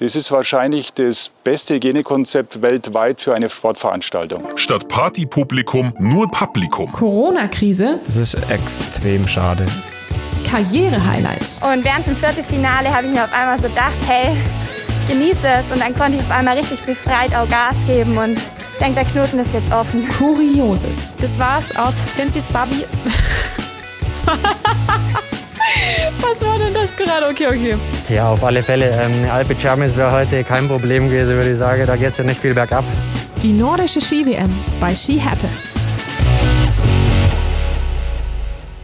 Das ist wahrscheinlich das beste Hygienekonzept weltweit für eine Sportveranstaltung. Statt Partypublikum nur Publikum. Corona-Krise. Das ist extrem schade. Karriere-Highlights. Und während dem Viertelfinale habe ich mir auf einmal so gedacht, hey, genieße es. Und dann konnte ich auf einmal richtig befreit auch Gas geben und ich denke, der Knoten ist jetzt offen. Kurioses. Das war's aus Finzys Barbie. Was war denn das gerade? Okay, okay. Ja, auf alle Fälle. Ähm, Alpe Chamis wäre heute kein Problem gewesen, würde ich sagen. Da geht es ja nicht viel bergab. Die nordische Ski-WM bei Ski Happens.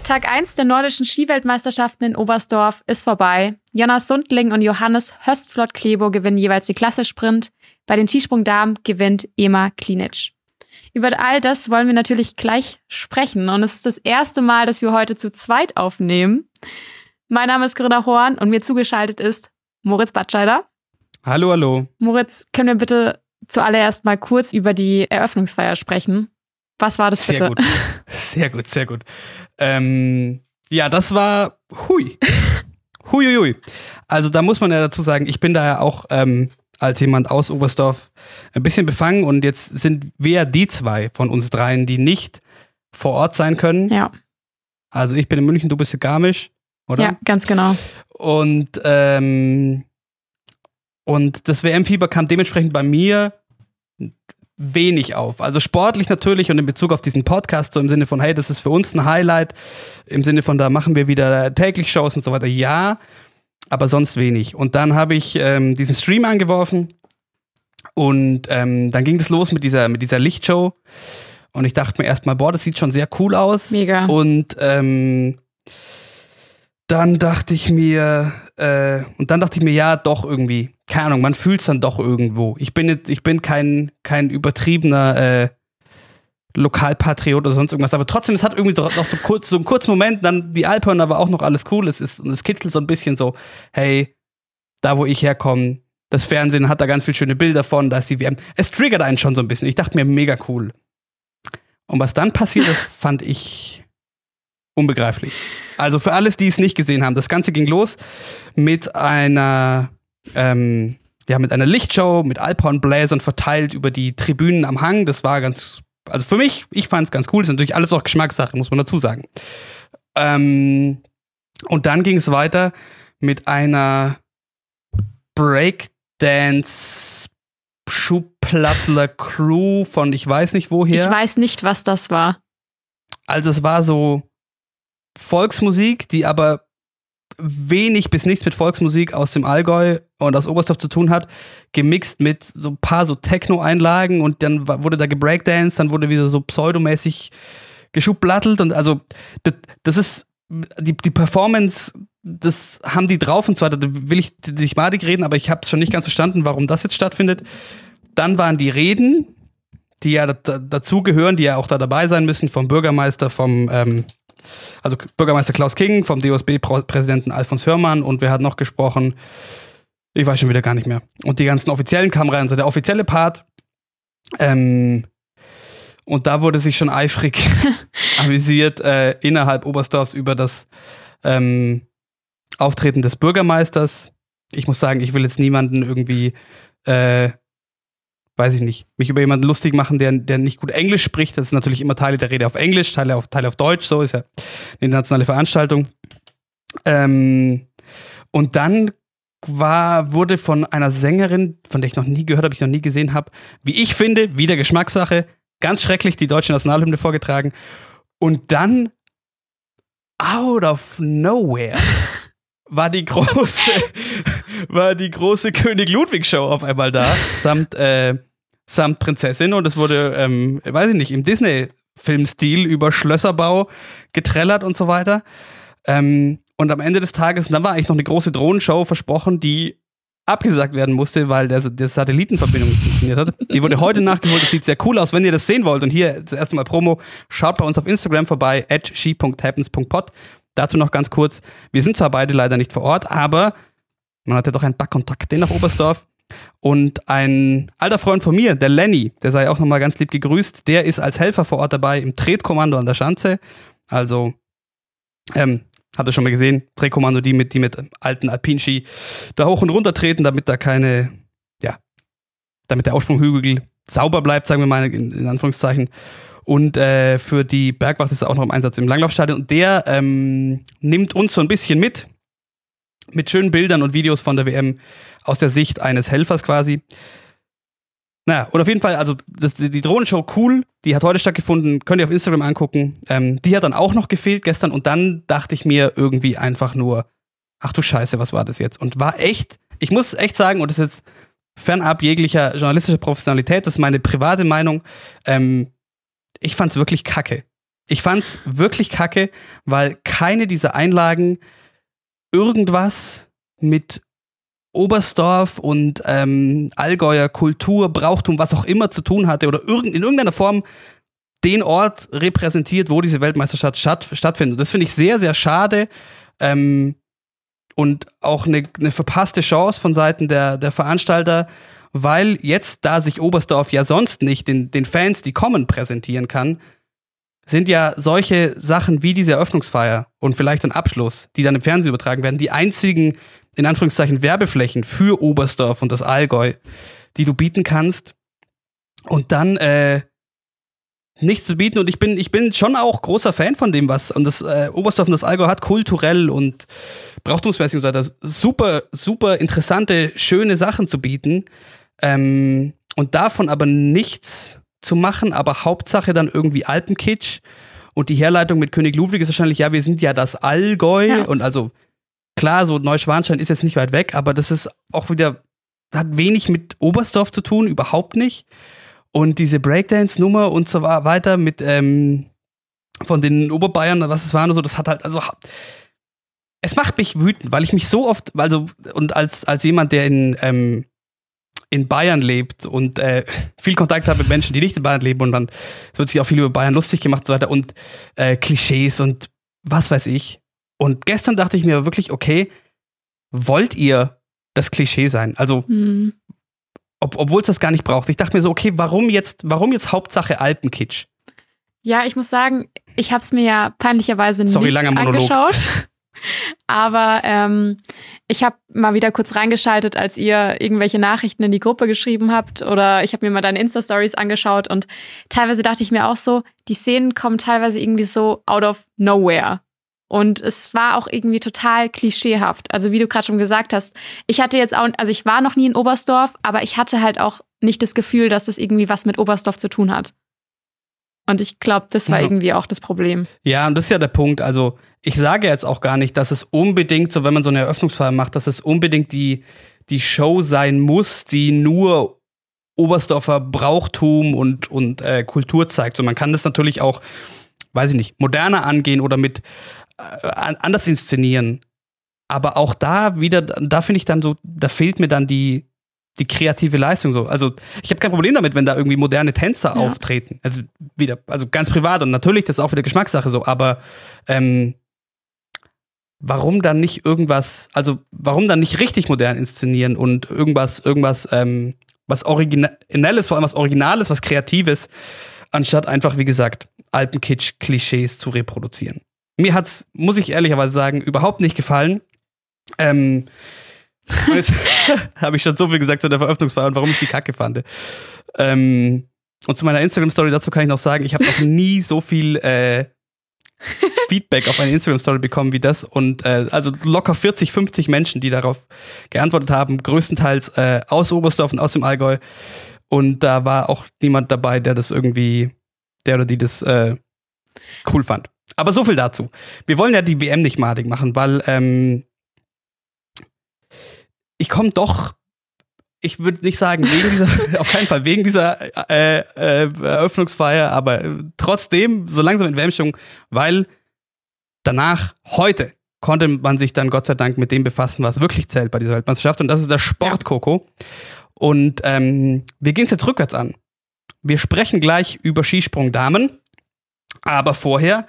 Tag 1 der nordischen Skiweltmeisterschaften in Oberstdorf ist vorbei. Jonas Sundling und Johannes Höstflott-Klebo gewinnen jeweils die Klasse Sprint. Bei den Skisprungdamen gewinnt Ema Klinic. Über all das wollen wir natürlich gleich sprechen. Und es ist das erste Mal, dass wir heute zu zweit aufnehmen. Mein Name ist Corinna Horn und mir zugeschaltet ist Moritz Batscheider. Hallo, hallo. Moritz, können wir bitte zuallererst mal kurz über die Eröffnungsfeier sprechen? Was war das sehr bitte? Gut. Sehr gut, sehr gut. Ähm, ja, das war hui. Huiuiui. Also da muss man ja dazu sagen, ich bin da ja auch ähm, als jemand aus Oberstdorf ein bisschen befangen und jetzt sind wir die zwei von uns dreien, die nicht vor Ort sein können. Ja. Also ich bin in München, du bist in Garmisch, oder? Ja, ganz genau. Und, ähm, und das WM-Fieber kam dementsprechend bei mir wenig auf. Also sportlich natürlich und in Bezug auf diesen Podcast, so im Sinne von, hey, das ist für uns ein Highlight, im Sinne von, da machen wir wieder täglich Shows und so weiter. Ja, aber sonst wenig. Und dann habe ich ähm, diesen Stream angeworfen und ähm, dann ging es los mit dieser, mit dieser Lichtshow. Und ich dachte mir erstmal, boah, das sieht schon sehr cool aus. Mega. Und ähm, dann dachte ich mir, äh, und dann dachte ich mir, ja, doch irgendwie, keine Ahnung, man fühlt es dann doch irgendwo. Ich bin jetzt, ich bin kein, kein übertriebener äh, Lokalpatriot oder sonst irgendwas, aber trotzdem, es hat irgendwie noch so kurz, so einen kurzen Moment, dann die Alphörner aber auch noch alles cool. Es ist, und es kitzelt so ein bisschen so, hey, da wo ich herkomme, das Fernsehen hat da ganz viele schöne Bilder von, da ist die WM. Es triggert einen schon so ein bisschen. Ich dachte mir, mega cool. Und was dann passiert ist, fand ich unbegreiflich. Also für alles, die es nicht gesehen haben, das Ganze ging los mit einer, ähm, ja, mit einer Lichtshow, mit Alphornbläsern verteilt über die Tribünen am Hang. Das war ganz, also für mich, ich fand es ganz cool. Das ist natürlich alles auch Geschmackssache, muss man dazu sagen. Ähm, und dann ging es weiter mit einer Breakdance Schuhplattler Crew von ich weiß nicht woher. Ich weiß nicht, was das war. Also es war so Volksmusik, die aber wenig bis nichts mit Volksmusik aus dem Allgäu und aus Oberstdorf zu tun hat, gemixt mit so ein paar so Techno-Einlagen und dann wurde da gebreakdanced, dann wurde wieder so pseudomäßig geschublattelt und also das, das ist die, die Performance, das haben die drauf und weiter, da will ich nicht madig reden, aber ich habe es schon nicht ganz verstanden, warum das jetzt stattfindet. Dann waren die Reden, die ja dazugehören, die ja auch da dabei sein müssen, vom Bürgermeister, vom ähm, also Bürgermeister Klaus King, vom DOSB-Präsidenten Alfons Hörmann und wer hat noch gesprochen? Ich weiß schon wieder gar nicht mehr. Und die ganzen Offiziellen kamen rein, so der offizielle Part. Ähm, und da wurde sich schon eifrig amüsiert äh, innerhalb Oberstdorfs über das ähm, Auftreten des Bürgermeisters. Ich muss sagen, ich will jetzt niemanden irgendwie äh, weiß ich nicht, mich über jemanden lustig machen, der, der nicht gut Englisch spricht. Das ist natürlich immer Teile der Rede auf Englisch, Teile auf, Teile auf Deutsch, so ist ja eine internationale Veranstaltung. Ähm, und dann war, wurde von einer Sängerin, von der ich noch nie gehört habe, ich noch nie gesehen habe, wie ich finde, wieder Geschmackssache, ganz schrecklich die deutsche Nationalhymne vorgetragen. Und dann out of nowhere war die große, war die große König Ludwig Show auf einmal da, samt, äh, samt Prinzessin und es wurde, ähm, weiß ich nicht, im Disney-Filmstil über Schlösserbau getrellert und so weiter. Ähm, und am Ende des Tages, dann war eigentlich noch eine große Drohnenshow versprochen, die abgesagt werden musste, weil der, der Satellitenverbindung nicht funktioniert hat. Die wurde heute nachgeholt, das sieht sehr cool aus. Wenn ihr das sehen wollt und hier das erste Mal Promo, schaut bei uns auf Instagram vorbei, at she.happens.pod. Dazu noch ganz kurz, wir sind zwar beide leider nicht vor Ort, aber man hatte doch einen Backkontakt, den nach Oberstdorf. Und ein alter Freund von mir, der Lenny, der sei auch nochmal ganz lieb gegrüßt, der ist als Helfer vor Ort dabei im Tretkommando an der Schanze. Also ähm, Habt ihr schon mal gesehen? Drehkommando, die mit, die mit alten Alpinski da hoch und runter treten, damit da keine, ja, damit der Aufsprunghügel sauber bleibt, sagen wir mal in, in Anführungszeichen. Und äh, für die Bergwacht ist er auch noch im Einsatz im Langlaufstadion. Und der ähm, nimmt uns so ein bisschen mit, mit schönen Bildern und Videos von der WM aus der Sicht eines Helfers quasi. Naja, und auf jeden Fall, also das, die Drohnenshow cool, die hat heute stattgefunden, könnt ihr auf Instagram angucken. Ähm, die hat dann auch noch gefehlt gestern und dann dachte ich mir irgendwie einfach nur, ach du Scheiße, was war das jetzt? Und war echt, ich muss echt sagen, und das ist jetzt fernab jeglicher journalistischer Professionalität, das ist meine private Meinung, ähm, ich fand's wirklich kacke. Ich fand's wirklich kacke, weil keine dieser Einlagen irgendwas mit Oberstdorf und ähm, Allgäuer Kultur, Brauchtum, was auch immer zu tun hatte oder irg in irgendeiner Form den Ort repräsentiert, wo diese Weltmeisterschaft statt stattfindet. Das finde ich sehr, sehr schade ähm, und auch eine, eine verpasste Chance von Seiten der, der Veranstalter, weil jetzt, da sich Oberstdorf ja sonst nicht den, den Fans, die kommen, präsentieren kann, sind ja solche Sachen wie diese Eröffnungsfeier und vielleicht ein Abschluss, die dann im Fernsehen übertragen werden, die einzigen in Anführungszeichen Werbeflächen für Oberstdorf und das Allgäu, die du bieten kannst. Und dann äh, nichts zu bieten. Und ich bin, ich bin schon auch großer Fan von dem, was und das äh, Oberstdorf und das Allgäu hat kulturell und brauchtumsmäßig und so weiter super, super interessante, schöne Sachen zu bieten. Ähm, und davon aber nichts zu machen, aber Hauptsache dann irgendwie Alpenkitsch. Und die Herleitung mit König Ludwig ist wahrscheinlich, ja, wir sind ja das Allgäu ja. und also klar, so Neuschwanstein ist jetzt nicht weit weg, aber das ist auch wieder, hat wenig mit Oberstdorf zu tun, überhaupt nicht. Und diese Breakdance-Nummer und so weiter mit ähm, von den Oberbayern, was es war und so, das hat halt, also es macht mich wütend, weil ich mich so oft, also und als, als jemand, der in, ähm, in Bayern lebt und äh, viel Kontakt hat mit Menschen, die nicht in Bayern leben und dann wird sich auch viel über Bayern lustig gemacht und so weiter und äh, Klischees und was weiß ich. Und gestern dachte ich mir wirklich, okay, wollt ihr das Klischee sein? Also, mhm. ob, obwohl es das gar nicht braucht. Ich dachte mir so, okay, warum jetzt, warum jetzt Hauptsache Alpenkitsch? Ja, ich muss sagen, ich habe es mir ja peinlicherweise Sorry, nicht angeschaut. Aber ähm, ich habe mal wieder kurz reingeschaltet, als ihr irgendwelche Nachrichten in die Gruppe geschrieben habt oder ich habe mir mal deine Insta-Stories angeschaut und teilweise dachte ich mir auch so, die Szenen kommen teilweise irgendwie so out of nowhere. Und es war auch irgendwie total klischeehaft. Also wie du gerade schon gesagt hast, ich hatte jetzt auch, also ich war noch nie in Oberstdorf, aber ich hatte halt auch nicht das Gefühl, dass es irgendwie was mit Oberstdorf zu tun hat. Und ich glaube, das war ja. irgendwie auch das Problem. Ja, und das ist ja der Punkt. Also ich sage jetzt auch gar nicht, dass es unbedingt, so wenn man so eine Eröffnungsfeier macht, dass es unbedingt die, die Show sein muss, die nur Oberstdorfer Brauchtum und, und äh, Kultur zeigt. So, man kann das natürlich auch, weiß ich nicht, moderner angehen oder mit äh, anders inszenieren. Aber auch da wieder, da finde ich dann so, da fehlt mir dann die, die kreative Leistung so. Also ich habe kein Problem damit, wenn da irgendwie moderne Tänzer ja. auftreten. Also wieder, also ganz privat und natürlich, das ist auch wieder Geschmackssache so, aber ähm, warum dann nicht irgendwas, also warum dann nicht richtig modern inszenieren und irgendwas, irgendwas, ähm, was Originelles, vor allem was Originales, was Kreatives, anstatt einfach, wie gesagt, Alpenkitsch-Klischees zu reproduzieren. Mir hat's, muss ich ehrlicherweise sagen, überhaupt nicht gefallen. Ähm, und jetzt habe ich schon so viel gesagt zu der Veröffentlichungsfeier und warum ich die Kacke fand. Ähm, und zu meiner Instagram-Story dazu kann ich noch sagen, ich habe noch nie so viel äh, Feedback auf eine Instagram-Story bekommen wie das. Und äh, also locker 40, 50 Menschen, die darauf geantwortet haben, größtenteils äh, aus Oberstdorf und aus dem Allgäu. Und da war auch niemand dabei, der das irgendwie, der oder die das äh, cool fand. Aber so viel dazu. Wir wollen ja die WM nicht madig machen, weil ähm, ich komme doch, ich würde nicht sagen, wegen dieser, auf keinen Fall wegen dieser äh, äh, Eröffnungsfeier, aber trotzdem so langsam in WM-Stimmung, weil danach, heute, konnte man sich dann Gott sei Dank mit dem befassen, was wirklich zählt bei dieser Weltmeisterschaft. Und das ist der Sportkoko. Und ähm, wir gehen es jetzt rückwärts an. Wir sprechen gleich über Skisprung Damen. Aber vorher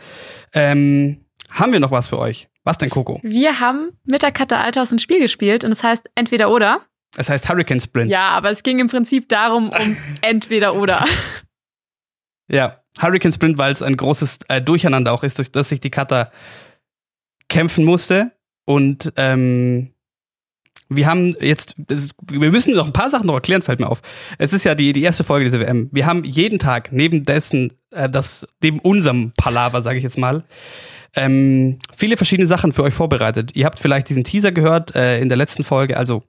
ähm, haben wir noch was für euch. Was denn, Coco? Wir haben mit der Katze Althaus ein Spiel gespielt und es heißt entweder oder. Es heißt Hurricane Sprint. Ja, aber es ging im Prinzip darum, um entweder oder. Ja, Hurricane Sprint, weil es ein großes äh, Durcheinander auch ist, durch das sich die Cutter kämpfen musste. Und ähm, wir haben jetzt, das, wir müssen noch ein paar Sachen noch erklären, fällt mir auf. Es ist ja die, die erste Folge dieser WM. Wir haben jeden Tag neben dessen, äh, das, neben unserem Palaver, sage ich jetzt mal, ähm, viele verschiedene Sachen für euch vorbereitet. Ihr habt vielleicht diesen Teaser gehört äh, in der letzten Folge, also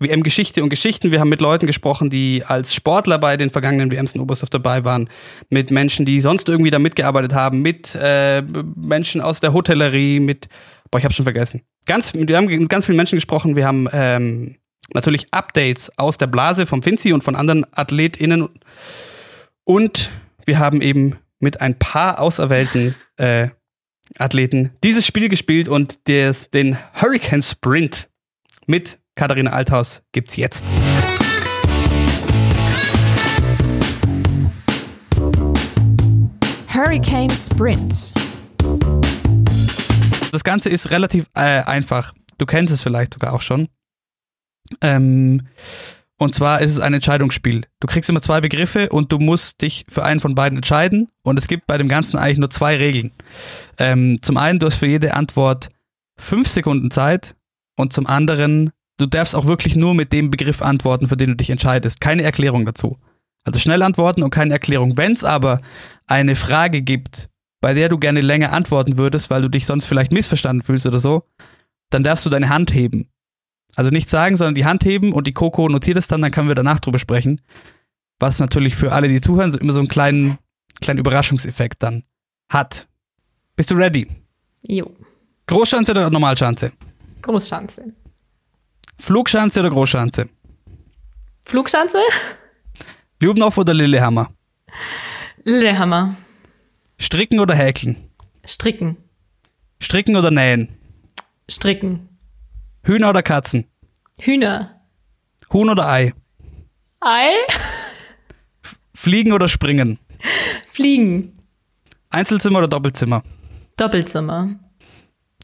WM Geschichte und Geschichten. Wir haben mit Leuten gesprochen, die als Sportler bei den vergangenen WMs in Oberstdorf dabei waren, mit Menschen, die sonst irgendwie da mitgearbeitet haben, mit äh, Menschen aus der Hotellerie, mit, boah, ich habe schon vergessen. Ganz, wir haben mit ganz vielen Menschen gesprochen. Wir haben ähm, natürlich Updates aus der Blase vom Finzi und von anderen AthletInnen. Und wir haben eben mit ein paar auserwählten äh, Athleten dieses Spiel gespielt und des, den Hurricane Sprint mit Katharina Althaus gibt's jetzt. Hurricane Sprint. Das Ganze ist relativ äh, einfach. Du kennst es vielleicht sogar auch schon. Ähm, und zwar ist es ein Entscheidungsspiel. Du kriegst immer zwei Begriffe und du musst dich für einen von beiden entscheiden. Und es gibt bei dem Ganzen eigentlich nur zwei Regeln. Ähm, zum einen, du hast für jede Antwort fünf Sekunden Zeit. Und zum anderen, du darfst auch wirklich nur mit dem Begriff antworten, für den du dich entscheidest. Keine Erklärung dazu. Also schnell antworten und keine Erklärung. Wenn es aber eine Frage gibt, bei der du gerne länger antworten würdest, weil du dich sonst vielleicht missverstanden fühlst oder so, dann darfst du deine Hand heben. Also nicht sagen, sondern die Hand heben und die Coco notiert es dann, dann können wir danach drüber sprechen. Was natürlich für alle, die zuhören, so immer so einen kleinen, kleinen Überraschungseffekt dann hat. Bist du ready? Jo. Großschanze oder Normalschanze? Großschanze. Flugschanze oder Großschanze? Flugschanze? Ljubenhoff oder Lillehammer? Lillehammer. Stricken oder Häkeln? Stricken. Stricken oder Nähen? Stricken. Hühner oder Katzen? Hühner. Huhn oder Ei? Ei. Fliegen oder springen? Fliegen. Einzelzimmer oder Doppelzimmer? Doppelzimmer.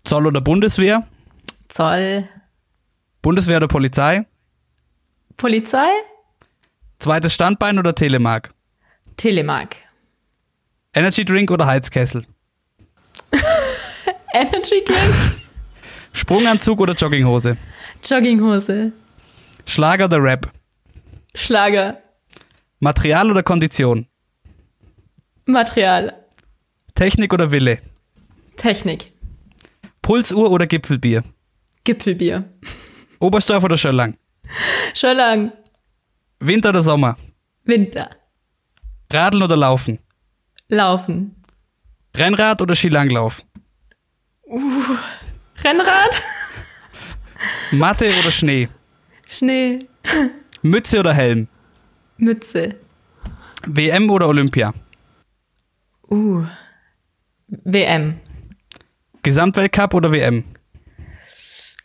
Zoll oder Bundeswehr? Zoll. Bundeswehr oder Polizei? Polizei. Zweites Standbein oder Telemark? Telemark. Energy Drink oder Heizkessel? Energy Drink. Sprunganzug oder Jogginghose? Jogginghose. Schlager oder Rap? Schlager. Material oder Kondition? Material. Technik oder Wille? Technik. Pulsuhr oder Gipfelbier? Gipfelbier. Oberstdorf oder Schöllang? Schöllang. Winter oder Sommer? Winter. Radeln oder Laufen? Laufen. Rennrad oder Skilanglauf? Rennrad. Matte oder Schnee? Schnee. Mütze oder Helm? Mütze. WM oder Olympia? Uh. WM. Gesamtweltcup oder WM?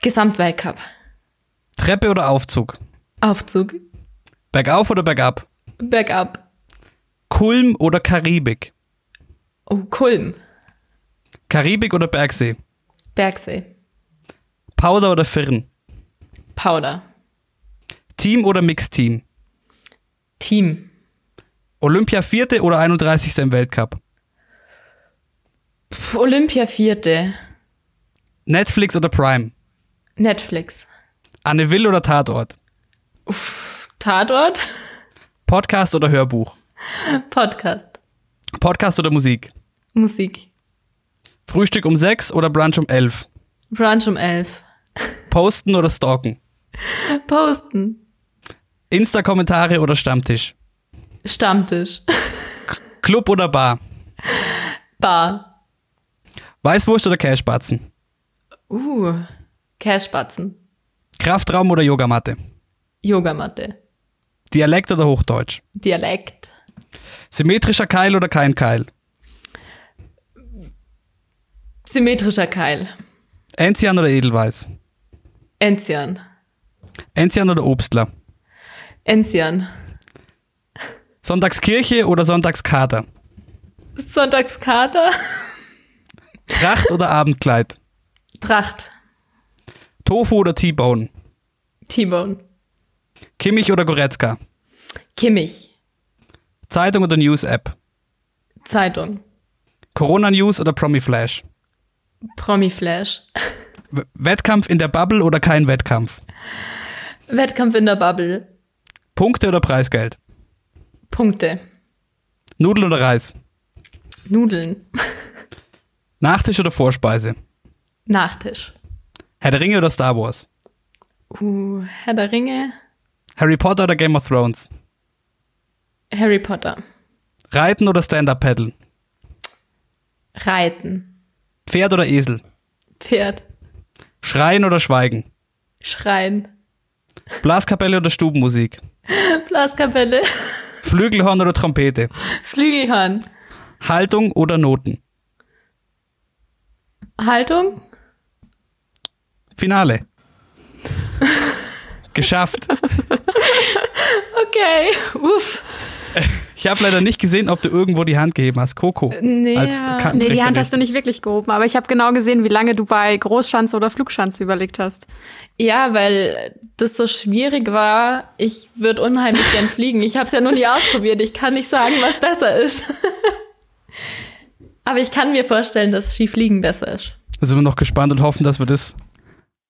Gesamtweltcup. Treppe oder Aufzug? Aufzug. Bergauf oder bergab? Bergab. Kulm oder Karibik? Oh, Kulm. Karibik oder Bergsee? Bergsee. Powder oder Firn? Powder. Team oder Mixteam? Team. Olympia vierte oder 31. im Weltcup? Pff, Olympia vierte. Netflix oder Prime? Netflix. Anne Will oder Tatort? Tatort. Podcast oder Hörbuch? Podcast. Podcast oder Musik? Musik. Frühstück um 6 oder Brunch um 11? Brunch um elf. Posten oder stalken? Posten. Insta-Kommentare oder Stammtisch? Stammtisch. Club oder Bar? Bar. Weißwurst oder Cashbatzen? Uh. Cashbatzen. Kraftraum oder Yogamatte? Yogamatte. Dialekt oder Hochdeutsch? Dialekt. Symmetrischer Keil oder kein Keil? Symmetrischer Keil. Enzian oder Edelweiß? Enzian. Enzian oder Obstler? Enzian. Sonntagskirche oder Sonntagskater? Sonntagskater. Tracht oder Abendkleid? Tracht. Tofu oder T-Bone? T-Bone. Kimmich oder Goretzka? Kimmich. Zeitung oder News-App? Zeitung. Corona-News oder Promi-Flash? Promi-Flash. Wettkampf in der Bubble oder kein Wettkampf? Wettkampf in der Bubble. Punkte oder Preisgeld? Punkte. Nudeln oder Reis? Nudeln. Nachtisch oder Vorspeise? Nachtisch. Herr der Ringe oder Star Wars? Uh, Herr der Ringe. Harry Potter oder Game of Thrones? Harry Potter. Reiten oder Stand-Up paddeln? Reiten. Pferd oder Esel? Pferd. Schreien oder Schweigen? Schreien. Blaskapelle oder Stubenmusik? Blaskapelle. Flügelhorn oder Trompete? Flügelhorn. Haltung oder Noten? Haltung. Finale. Geschafft. Okay. Uff. Ich habe leider nicht gesehen, ob du irgendwo die Hand gegeben hast. Coco. Nee, als ja. Kantentrichterin. Nee, die Hand hast du nicht wirklich gehoben, aber ich habe genau gesehen, wie lange du bei Großschanze oder Flugschanze überlegt hast. Ja, weil das so schwierig war. Ich würde unheimlich gern fliegen. Ich habe es ja noch nie ausprobiert. Ich kann nicht sagen, was besser ist. Aber ich kann mir vorstellen, dass Skifliegen besser ist. Da sind wir noch gespannt und hoffen, dass wir das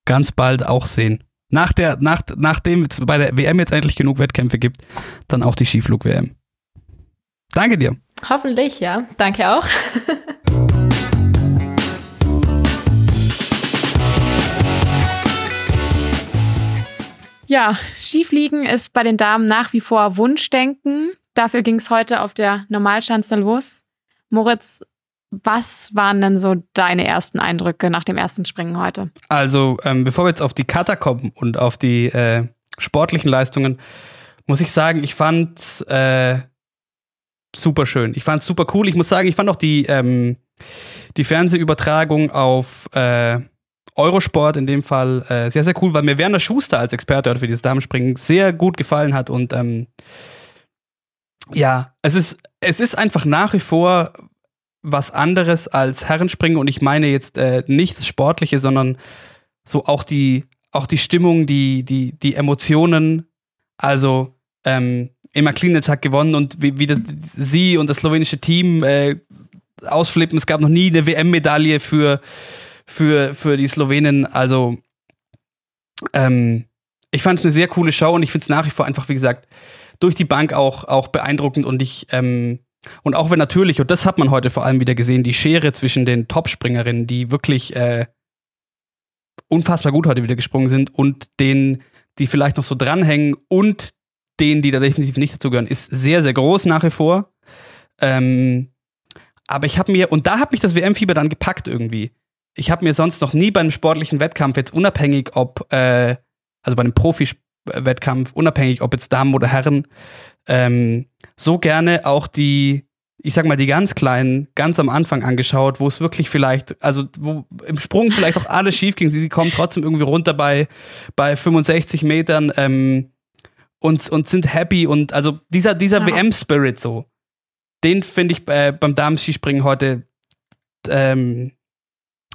ganz bald auch sehen. Nach der, nach, nachdem es bei der WM jetzt endlich genug Wettkämpfe gibt, dann auch die Skiflug-WM. Danke dir. Hoffentlich, ja. Danke auch. Ja, Skifliegen ist bei den Damen nach wie vor Wunschdenken. Dafür ging es heute auf der Normalschanze los. Moritz, was waren denn so deine ersten Eindrücke nach dem ersten Springen heute? Also, ähm, bevor wir jetzt auf die Kata kommen und auf die äh, sportlichen Leistungen, muss ich sagen, ich fand's äh, super schön. Ich fand's super cool. Ich muss sagen, ich fand auch die, ähm, die Fernsehübertragung auf äh, Eurosport in dem Fall äh, sehr, sehr cool, weil mir Werner Schuster als Experte für dieses Damenspringen sehr gut gefallen hat und ähm, ja, es ist, es ist einfach nach wie vor was anderes als Herrenspringen und ich meine jetzt äh, nicht das Sportliche, sondern so auch die, auch die Stimmung, die, die, die Emotionen. Also ähm, Emma Klinic hat gewonnen und wie, wie das, sie und das slowenische Team äh, ausflippen. Es gab noch nie eine WM-Medaille für, für, für die Slowenen. Also ähm, ich fand es eine sehr coole Show und ich finde es nach wie vor einfach, wie gesagt, durch die Bank auch, auch beeindruckend und ich ähm, und auch wenn natürlich, und das hat man heute vor allem wieder gesehen, die Schere zwischen den Topspringerinnen, die wirklich äh, unfassbar gut heute wieder gesprungen sind, und denen, die vielleicht noch so dranhängen und denen, die da definitiv nicht dazugehören, ist sehr, sehr groß nach wie vor. Ähm, aber ich habe mir, und da hat mich das WM-Fieber dann gepackt irgendwie. Ich habe mir sonst noch nie bei einem sportlichen Wettkampf, jetzt unabhängig ob, äh, also bei einem Profi-Wettkampf, unabhängig ob jetzt Damen oder Herren, ähm, so gerne auch die, ich sag mal, die ganz kleinen, ganz am Anfang angeschaut, wo es wirklich vielleicht, also wo im Sprung vielleicht auch alles schief ging. Sie, sie kommen trotzdem irgendwie runter bei, bei 65 Metern ähm, und, und sind happy und also dieser, dieser Ja. WM-Spirit so, den finde ich äh, beim Damenskispringen heute ähm,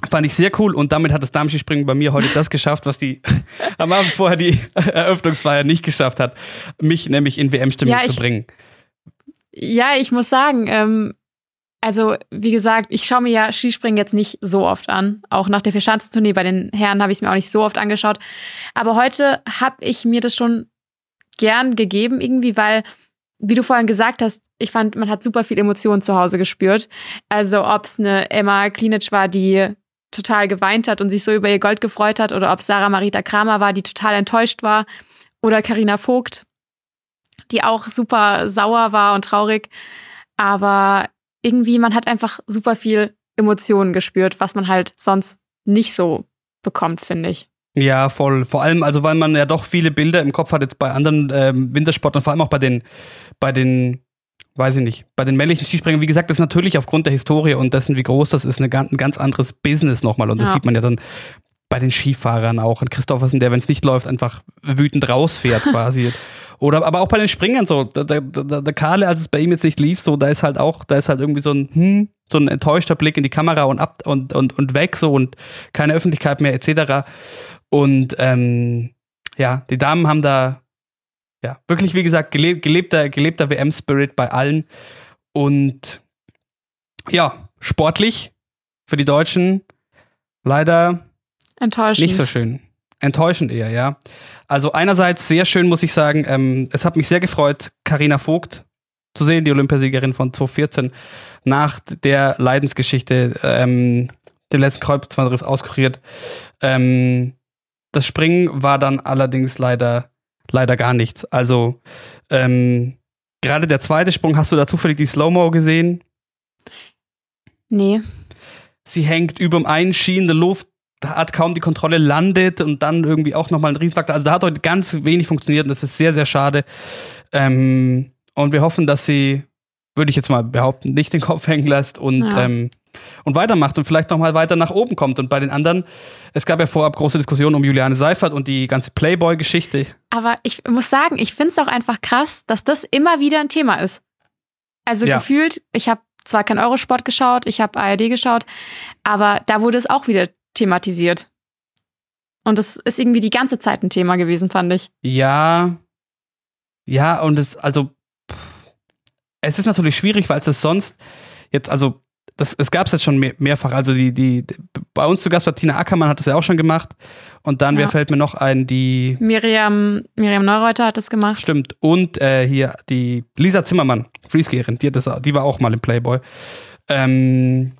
fand ich sehr cool und damit hat das Damenskispringen bei mir heute das geschafft, was die am Abend vorher die Eröffnungsfeier nicht geschafft hat, mich nämlich in WM-Stimmung Ja, zu bringen. Ja, ich muss sagen, ähm, also wie gesagt, ich schaue mir ja Skispringen jetzt nicht so oft an. Auch nach der Vierschanzentournee bei den Herren habe ich es mir auch nicht so oft angeschaut. Aber heute habe ich mir das schon gern gegeben irgendwie, weil, wie du vorhin gesagt hast, ich fand, man hat super viel Emotionen zu Hause gespürt. Also ob es eine Emma Klinic war, die total geweint hat und sich so über ihr Gold gefreut hat, oder ob Sarah Marita Kramer war, die total enttäuscht war, oder Karina Vogt, die auch super sauer war und traurig. Aber irgendwie, man hat einfach super viel Emotionen gespürt, was man halt sonst nicht so bekommt, finde ich. Ja, voll. Vor allem, also weil man ja doch viele Bilder im Kopf hat jetzt bei anderen ähm, Wintersportlern, vor allem auch bei den, bei den, weiß ich nicht, bei den männlichen Skispringern. Wie gesagt, das ist natürlich aufgrund der Historie und dessen, wie groß das ist, eine, ein ganz anderes Business nochmal. Und das Ja. sieht man ja dann bei den Skifahrern auch. Und Christophersen, der, wenn es nicht läuft, einfach wütend rausfährt quasi. Oder aber auch bei den Springern so. Der, der, der, der Kahle, als es bei ihm jetzt nicht lief, so, da ist halt auch, da ist halt irgendwie so ein, hm, so ein enttäuschter Blick in die Kamera und ab und, und, und weg so und keine Öffentlichkeit mehr, etc. Und ähm, ja, die Damen haben da ja wirklich, wie gesagt, geleb, gelebter, gelebter WM-Spirit bei allen. Und ja, sportlich für die Deutschen leider Enttäuschend. nicht so schön. Enttäuschend eher, ja. Also einerseits sehr schön, muss ich sagen. Ähm, es hat mich sehr gefreut, Karina Vogt zu sehen, die Olympiasiegerin von 2014, nach der Leidensgeschichte, ähm, dem letzten Kreuzbandriss auskuriert. Ähm, das Springen war dann allerdings leider, leider gar nichts. Also ähm, gerade der zweite Sprung, hast du da zufällig die Slow-Mo gesehen? Nee. Sie hängt über dem einen Ski in der Luft, hat kaum die Kontrolle, landet und dann irgendwie auch nochmal ein Riesenfaktor. Also da hat heute ganz wenig funktioniert und das ist sehr, sehr schade. Ähm, und wir hoffen, dass sie, würde ich jetzt mal behaupten, nicht den Kopf hängen lässt und, Ja. ähm, und weitermacht und vielleicht nochmal weiter nach oben kommt. Und bei den anderen, es gab ja vorab große Diskussionen um Juliane Seifert und die ganze Playboy-Geschichte. Aber ich muss sagen, ich finde es auch einfach krass, dass das immer wieder ein Thema ist. Also Ja. gefühlt, ich habe zwar kein Eurosport geschaut, ich habe ARD geschaut, aber da wurde es auch wieder thematisiert. Und das ist irgendwie die ganze Zeit ein Thema gewesen, fand ich. Ja, ja, und es, also, pff, es ist natürlich schwierig, weil es sonst jetzt, also, das, es gab es jetzt schon mehr, mehrfach. Also, die, die, bei uns zu Gast war Tina Ackermann, hat das ja auch schon gemacht. Und dann, Ja. wer fällt mir noch ein? Die, Miriam, Miriam Neureuter hat das gemacht. stimmt, und äh, hier die Lisa Zimmermann, Freeskeerin, die, das, die war auch mal im Playboy. Ähm,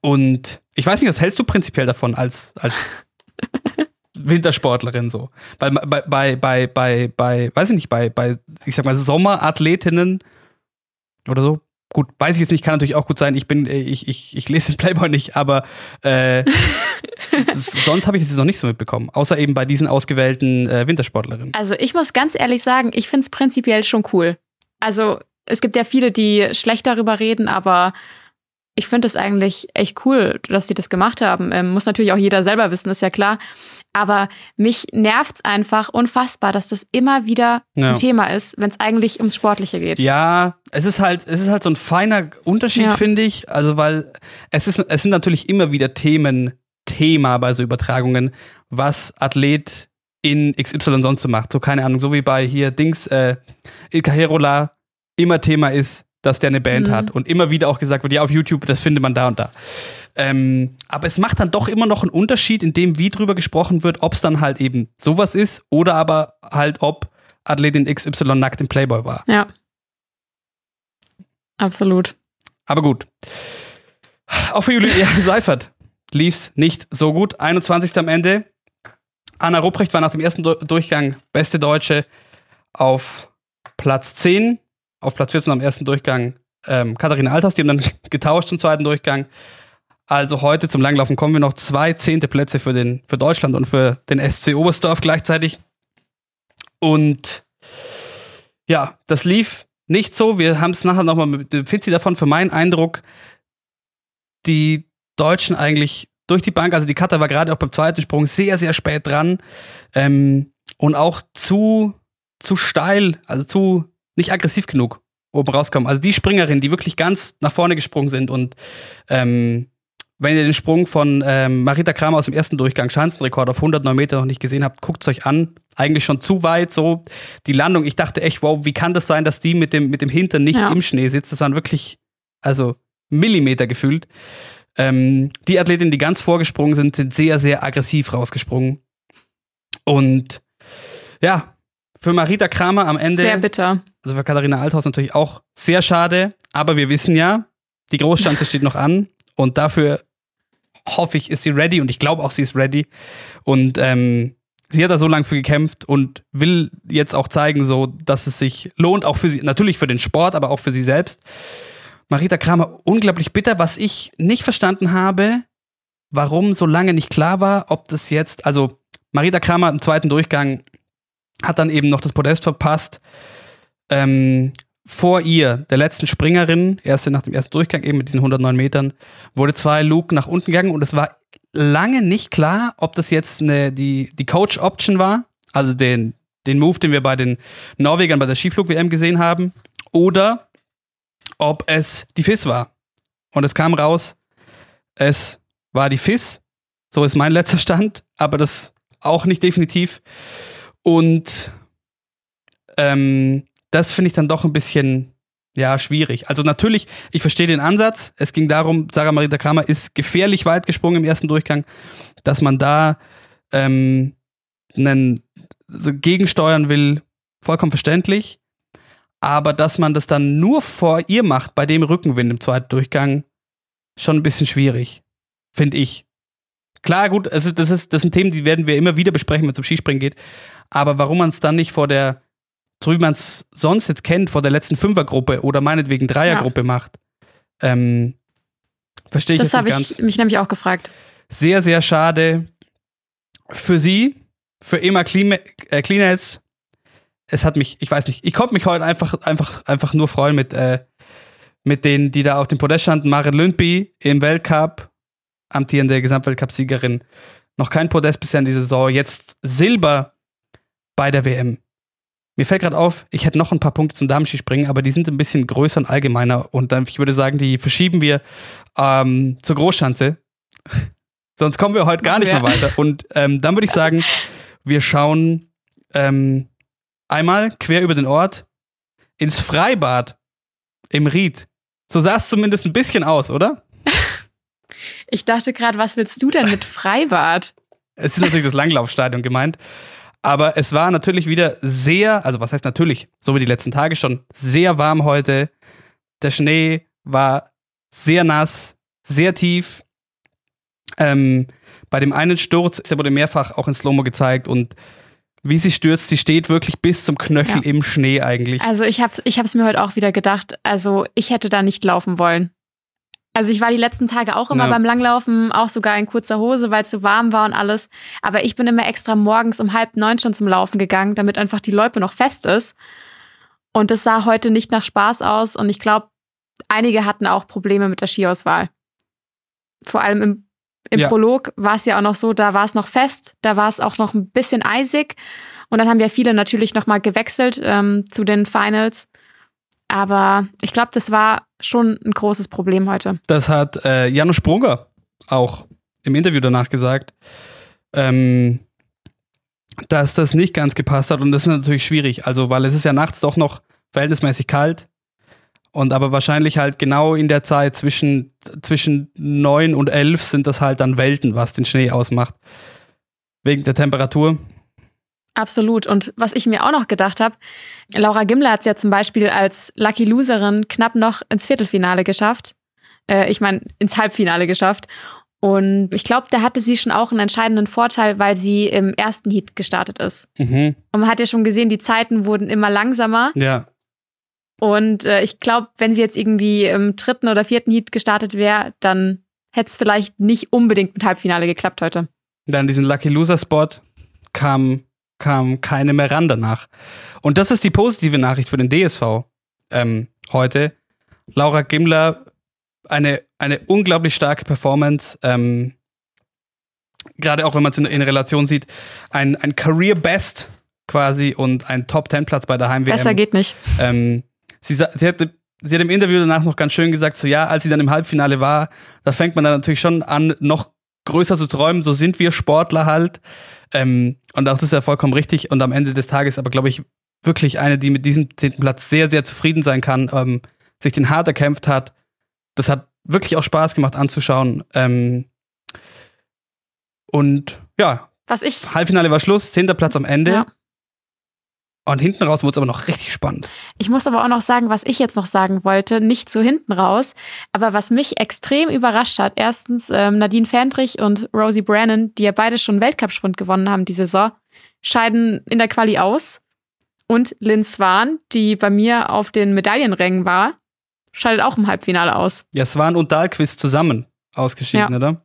und ich weiß nicht, was hältst du prinzipiell davon als, als Wintersportlerin so? Weil bei, bei, bei, bei, bei, weiß ich nicht, bei, bei, ich sag mal, Sommerathletinnen oder so. Gut, weiß ich jetzt nicht, kann natürlich auch gut sein. Ich bin, äh, ich, ich, ich lese den Playboy nicht, aber äh, sonst habe ich das jetzt noch nicht so mitbekommen. Außer eben bei diesen ausgewählten äh, Wintersportlerinnen. Also ich muss ganz ehrlich sagen, ich finde es prinzipiell schon cool. Also es gibt ja viele, die schlecht darüber reden, aber ich finde es eigentlich echt cool, dass die das gemacht haben. Ähm, muss natürlich auch jeder selber wissen, ist ja klar. Aber mich nervt's einfach unfassbar, dass das immer wieder Ja. ein Thema ist, wenn es eigentlich ums Sportliche geht. Ja, es ist halt, es ist halt so ein feiner Unterschied, Ja. finde ich. Also, weil es ist, es sind natürlich immer wieder Themen, Thema bei so Übertragungen, was Athlet in XY sonst so macht. So, keine Ahnung, so wie bei hier Dings, äh, Ilka Herola immer Thema ist, dass der eine Band Mhm. hat und immer wieder auch gesagt wird, ja, auf YouTube, das findet man da und da. Ähm, aber es macht dann doch immer noch einen Unterschied, in dem, wie drüber gesprochen wird, ob es dann halt eben sowas ist oder aber halt, ob Athletin XY nackt im Playboy war. Ja. Absolut. Aber gut. Auch für Juliane Seifert lief's nicht so gut. 21. am Ende. Anna Rupprecht war nach dem ersten Du- Durchgang beste Deutsche auf Platz 10. Auf Platz 14 am ersten Durchgang ähm, Katharina Althaus. Die haben dann getauscht zum zweiten Durchgang. Also heute zum Langlaufen kommen wir noch zwei zehnte Plätze für, den, für Deutschland und für den SC Oberstdorf gleichzeitig. Und ja, das lief nicht so. Wir haben es nachher nochmal mit dem Fitzi davon. Für meinen Eindruck, die Deutschen eigentlich durch die Bank, also die Cutter war gerade auch beim zweiten Sprung sehr, sehr spät dran ähm, und auch zu, zu steil, also zu nicht aggressiv genug oben rauskommen. Also die Springerinnen, die wirklich ganz nach vorne gesprungen sind und ähm, wenn ihr den Sprung von ähm, Marita Kramer aus dem ersten Durchgang, Schanzenrekord auf 109 Meter noch nicht gesehen habt, guckt es euch an. Eigentlich schon zu weit so. Die Landung, ich dachte echt, wow, wie kann das sein, dass die mit dem, mit dem Hintern nicht Ja. im Schnee sitzt? Das waren wirklich, also Millimeter gefühlt. Ähm, die Athletinnen, die ganz vorgesprungen sind, sind sehr, sehr aggressiv rausgesprungen. Und ja, für Marita Kramer am Ende, Sehr bitter. also für Katharina Althaus natürlich auch sehr schade, aber wir wissen ja, die Großschanze steht noch an und dafür hoffe ich, ist sie ready und ich glaube auch, sie ist ready. Und ähm, sie hat da so lange für gekämpft und will jetzt auch zeigen, so, dass es sich lohnt, auch für sie, natürlich für den Sport, aber auch für sie selbst. Marita Kramer, unglaublich bitter, was ich nicht verstanden habe, warum so lange nicht klar war, ob das jetzt, also Marita Kramer im zweiten Durchgang hat dann eben noch das Podest verpasst. Ähm, vor ihr, der letzten Springerin, erste nach dem ersten Durchgang eben mit diesen 109 Metern, wurde zwei Luke nach unten gegangen und es war lange nicht klar, ob das jetzt eine, die, die Coach-Option war, also den, den Move, den wir bei den Norwegern bei der Skiflug-WM gesehen haben, oder ob es die FIS war. Und es kam raus, es war die FIS. So ist mein letzter Stand, aber das auch nicht definitiv. Und ähm, das finde ich dann doch ein bisschen, ja, schwierig. Also natürlich, ich verstehe den Ansatz. Es ging darum, Sarah Marita Kramer ist gefährlich weit gesprungen im ersten Durchgang, dass man da ähm, einen, so gegensteuern will, vollkommen verständlich. Aber dass man das dann nur vor ihr macht, bei dem Rückenwind im zweiten Durchgang, schon ein bisschen schwierig. Finde ich. Klar, gut, also das, ist, das sind Themen, die werden wir immer wieder besprechen, wenn es um Skispringen geht. Aber warum man es dann nicht vor der, so wie man es sonst jetzt kennt, vor der letzten Fünfergruppe oder meinetwegen Dreiergruppe ja. macht, ähm, verstehe ich das nicht ganz. Das habe ich mich nämlich auch gefragt. Sehr, sehr schade für sie, für Emma äh, Klinetz. Es hat mich, ich weiß nicht, ich konnte mich heute einfach, einfach, einfach nur freuen mit, äh, mit denen, die da auf dem Podest standen. Maren Lündby im Weltcup, amtierende Gesamtweltcup-Siegerin. Noch kein Podest bisher in dieser Saison. Jetzt Silber bei der WM. Mir fällt gerade auf, ich hätte noch ein paar Punkte zum Damenskispringen, aber die sind ein bisschen größer und allgemeiner. Und dann, ich würde sagen, die verschieben wir ähm, zur Großschanze. Sonst kommen wir heute gar nicht mehr weiter. Und ähm, dann würde ich sagen, wir schauen ähm, einmal quer über den Ort ins Freibad im Ried. So sah es zumindest ein bisschen aus, oder? Ich dachte gerade, was willst du denn mit Freibad? Es ist natürlich das Langlaufstadion gemeint. Aber es war natürlich wieder sehr, also was heißt natürlich, so wie die letzten Tage schon, sehr warm heute. Der Schnee war sehr nass, sehr tief. Ähm, bei dem einen Sturz, der wurde mehrfach auch in Slow-Mo gezeigt und wie sie stürzt, sie steht wirklich bis zum Knöchel ja. im Schnee eigentlich. Also ich habe ich hab's mir heute auch wieder gedacht, also ich hätte da nicht laufen wollen. Also ich war die letzten Tage auch immer ja. beim Langlaufen, auch sogar in kurzer Hose, weil es so warm war und alles. Aber ich bin immer extra morgens um halb neun schon zum Laufen gegangen, damit einfach die Loipe noch fest ist. Und das sah heute nicht nach Spaß aus. Und ich glaube, einige hatten auch Probleme mit der Skiauswahl. Vor allem im, im ja. Prolog war es ja auch noch so, da war es noch fest, da war es auch noch ein bisschen eisig. Und dann haben ja viele natürlich nochmal gewechselt ähm, zu den Finals. Aber ich glaube, das war schon ein großes Problem heute. Das hat äh, Janusz Sprunger auch im Interview danach gesagt, ähm, dass das nicht ganz gepasst hat. Und das ist natürlich schwierig, also weil es ist ja nachts doch noch verhältnismäßig kalt. Und aber wahrscheinlich halt genau in der Zeit zwischen, zwischen 9 und 11 sind das halt dann Welten, was den Schnee ausmacht. Wegen der Temperatur. Absolut. Und was ich mir auch noch gedacht habe, Laura Gimler hat es ja zum Beispiel als Lucky Loserin knapp noch ins Viertelfinale geschafft. Äh, ich meine, ins Halbfinale geschafft. Und ich glaube, da hatte sie schon auch einen entscheidenden Vorteil, weil sie im ersten Heat gestartet ist. Mhm. Und man hat ja schon gesehen, die Zeiten wurden immer langsamer. Ja. Und äh, ich glaube, wenn sie jetzt irgendwie im dritten oder vierten Heat gestartet wäre, dann hätte es vielleicht nicht unbedingt mit Halbfinale geklappt heute. Dann diesen Lucky Loser Spot kam kam keine mehr ran danach. Und das ist die positive Nachricht für den DSV ähm, heute. Laura Gimler, eine, eine unglaublich starke Performance. Ähm, Gerade auch wenn man es in, in, Relation sieht, ein, ein Career Best quasi und ein Top Ten Platz bei der Heim WM. Besser geht nicht. Ähm, sie, sie, hat, sie hat im Interview danach noch ganz schön gesagt, so ja, als sie dann im Halbfinale war, da fängt man dann natürlich schon an, noch größer zu träumen. So sind wir Sportler halt. Ähm, und auch das ist ja vollkommen richtig. Und am Ende des Tages aber, glaube ich, wirklich eine, die mit diesem zehnten Platz sehr, sehr zufrieden sein kann, ähm, sich den hart erkämpft hat. Das hat wirklich auch Spaß gemacht anzuschauen. Ähm, und ja. Was ich. Halbfinale war Schluss, zehnter Platz am Ende. Ja. Und hinten raus wurde es aber noch richtig spannend. Ich muss aber auch noch sagen, was ich jetzt noch sagen wollte, nicht so hinten raus, aber was mich extrem überrascht hat. Erstens ähm, Nadine Fendrich und Rosie Brannon, die ja beide schon Weltcup-Sprint gewonnen haben die Saison, scheiden in der Quali aus. Und Lynn Swan, die bei mir auf den Medaillenrängen war, scheidet auch im Halbfinale aus. Ja, Swan und Dahlquist zusammen ausgeschieden, ja. oder?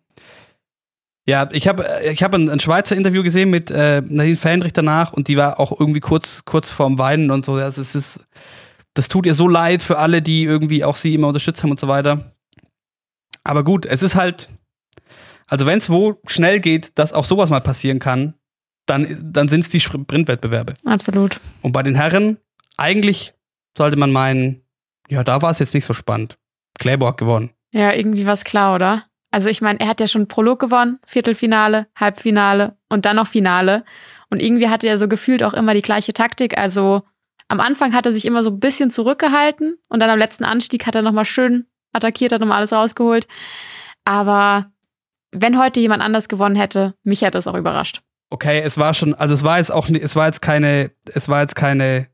Ja, ich habe ich hab ein, ein Schweizer Interview gesehen mit äh, Nadine Fähnrich danach und die war auch irgendwie kurz, kurz vorm Weinen und so. Also es ist, das tut ihr so leid für alle, die irgendwie auch sie immer unterstützt haben und so weiter. Aber gut, es ist halt, also wenn es wo schnell geht, dass auch sowas mal passieren kann, dann, dann sind es die Sprintwettbewerbe. Absolut. Und bei den Herren, eigentlich sollte man meinen, ja, da war es jetzt nicht so spannend. Claiborg gewonnen. Ja, irgendwie war es klar, oder? Also ich meine, er hat ja schon Prolog gewonnen, Viertelfinale, Halbfinale und dann noch Finale. Und irgendwie hatte er so gefühlt auch immer die gleiche Taktik. Also Am Anfang hat er sich immer so ein bisschen zurückgehalten und dann am letzten Anstieg hat er nochmal schön attackiert, hat nochmal alles rausgeholt. Aber wenn heute jemand anders gewonnen hätte, mich hätte es auch überrascht. Okay, es war schon, also es war jetzt auch, es war jetzt keine, es war jetzt keine,